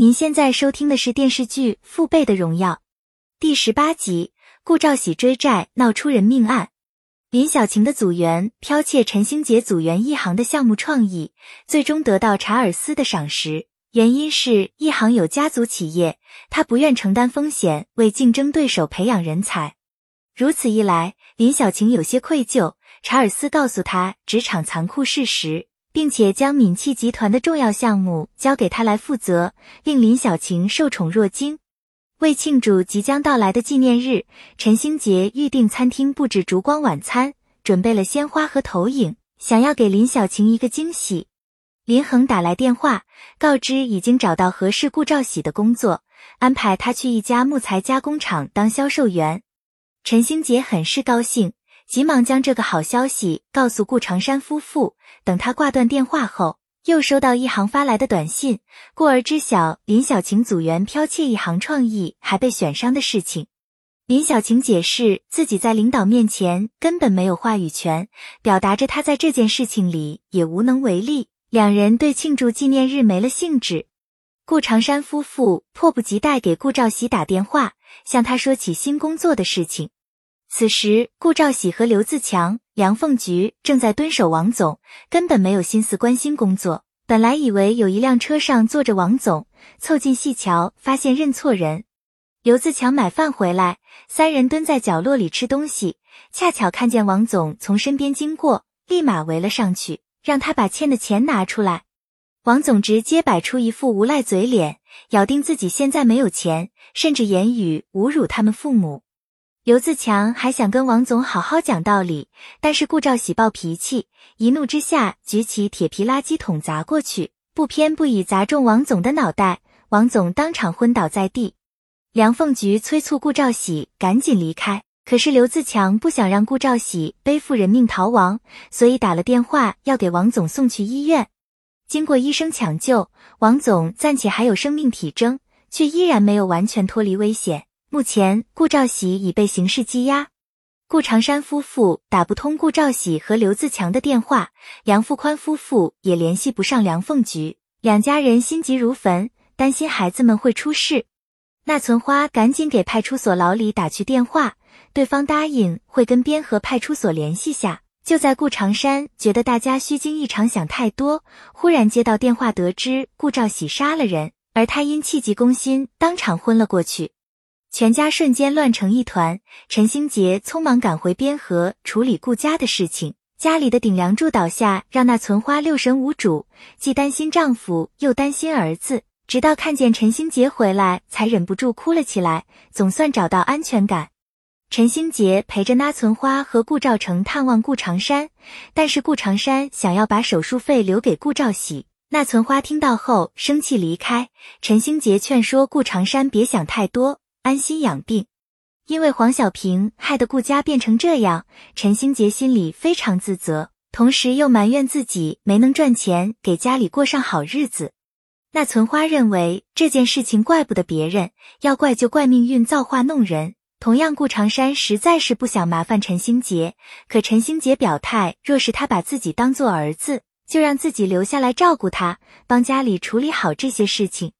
您现在收听的是电视剧《父辈的荣耀》第十八集，顾兆喜追债闹出人命案。林小晴的组员剽窃陈星杰组员一行的项目创意，最终得到查尔斯的赏识。原因是一行有家族企业，他不愿承担风险为竞争对手培养人才。如此一来，林小晴有些愧疚。查尔斯告诉他职场残酷事实。并且将闽汽集团的重要项目交给他来负责，令林小晴受宠若惊。为庆祝即将到来的纪念日，陈星杰预定餐厅布置烛光晚餐，准备了鲜花和投影，想要给林小晴一个惊喜。林恒打来电话，告知已经找到合适顾兆喜的工作，安排他去一家木材加工厂当销售员。陈星杰很是高兴。急忙将这个好消息告诉顾长山夫妇。等他挂断电话后，又收到一行发来的短信，故而知晓林小晴组员剽窃一行创意还被选上的事情。林小晴解释自己在领导面前根本没有话语权，表达着他在这件事情里也无能为力。两人对庆祝纪念日没了兴致。顾长山夫妇迫不及待给顾兆喜打电话，向他说起新工作的事情。此时，顾兆喜和刘自强、梁凤菊正在蹲守王总，根本没有心思关心工作。本来以为有一辆车上坐着王总，凑近细瞧，发现认错人。刘自强买饭回来，三人蹲在角落里吃东西，恰巧看见王总从身边经过，立马围了上去，让他把欠的钱拿出来。王总直接摆出一副无赖嘴脸，咬定自己现在没有钱，甚至言语侮辱他们父母。刘自强还想跟王总好好讲道理，但是顾兆喜暴脾气，一怒之下举起铁皮垃圾桶砸过去，不偏不倚砸中王总的脑袋，王总当场昏倒在地。梁凤菊催促顾兆喜赶紧离开，可是刘自强不想让顾兆喜背负人命逃亡，所以打了电话要给王总送去医院。经过医生抢救，王总暂且还有生命体征，却依然没有完全脱离危险。目前，顾兆喜已被刑事羁押。顾长山夫妇打不通顾兆喜和刘自强的电话，梁富宽夫妇也联系不上梁凤菊，两家人心急如焚，担心孩子们会出事。那存花赶紧给派出所老李打去电话，对方答应会跟边河派出所联系下。就在顾长山觉得大家虚惊一场，想太多，忽然接到电话，得知顾兆喜杀了人，而他因气急攻心，当场昏了过去。全家瞬间乱成一团。陈星杰匆忙赶回边河处理顾家的事情，家里的顶梁柱倒下，让那存花六神无主，既担心丈夫，又担心儿子。直到看见陈星杰回来，才忍不住哭了起来，总算找到安全感。陈星杰陪着那存花和顾兆成探望顾长山，但是顾长山想要把手术费留给顾兆喜。那存花听到后生气离开。陈星杰劝说顾长山别想太多。安心养病，因为黄小平害得顾家变成这样，陈星杰心里非常自责，同时又埋怨自己没能赚钱给家里过上好日子。那存花认为这件事情怪不得别人，要怪就怪命运造化弄人。同样，顾长山实在是不想麻烦陈星杰，可陈星杰表态，若是他把自己当做儿子，就让自己留下来照顾他，帮家里处理好这些事情。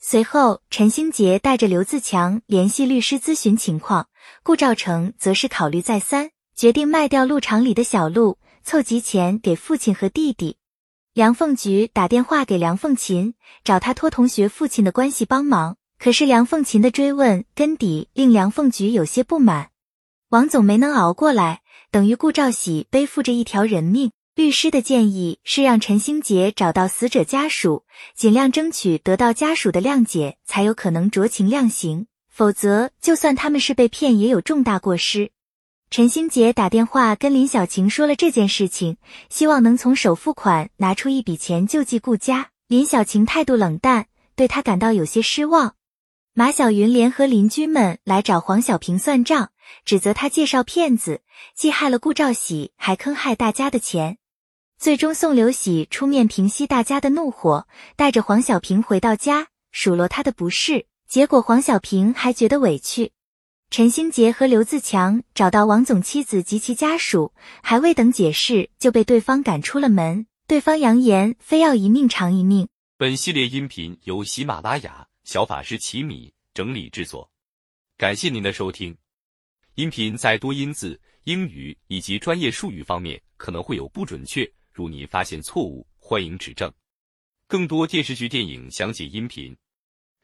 随后，陈星杰带着刘自强联系律师咨询情况，顾兆成则是考虑再三，决定卖掉鹿场里的小鹿，凑集钱给父亲和弟弟。梁凤菊打电话给梁凤琴，找他托同学父亲的关系帮忙，可是梁凤琴的追问根底令梁凤菊有些不满。王总没能熬过来，等于顾兆喜背负着一条人命。律师的建议是让陈星杰找到死者家属，尽量争取得到家属的谅解，才有可能酌情量刑。否则，就算他们是被骗，也有重大过失。陈星杰打电话跟林小晴说了这件事情，希望能从首付款拿出一笔钱救济顾家。林小晴态度冷淡，对他感到有些失望。马小云联合邻居们来找黄小平算账，指责他介绍骗子，既害了顾兆喜，还坑害大家的钱。最终，宋刘喜出面平息大家的怒火，带着黄小平回到家，数落他的不是。结果黄小平还觉得委屈。陈星杰和刘自强找到王总妻子及其家属，还未等解释，就被对方赶出了门。对方扬言非要一命偿一命。本系列音频由喜马拉雅小法师奇米整理制作，感谢您的收听。音频在多音字、英语以及专业术语方面可能会有不准确，如您发现错误，欢迎指正。更多电视剧、电影详解音频，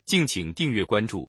敬请订阅关注。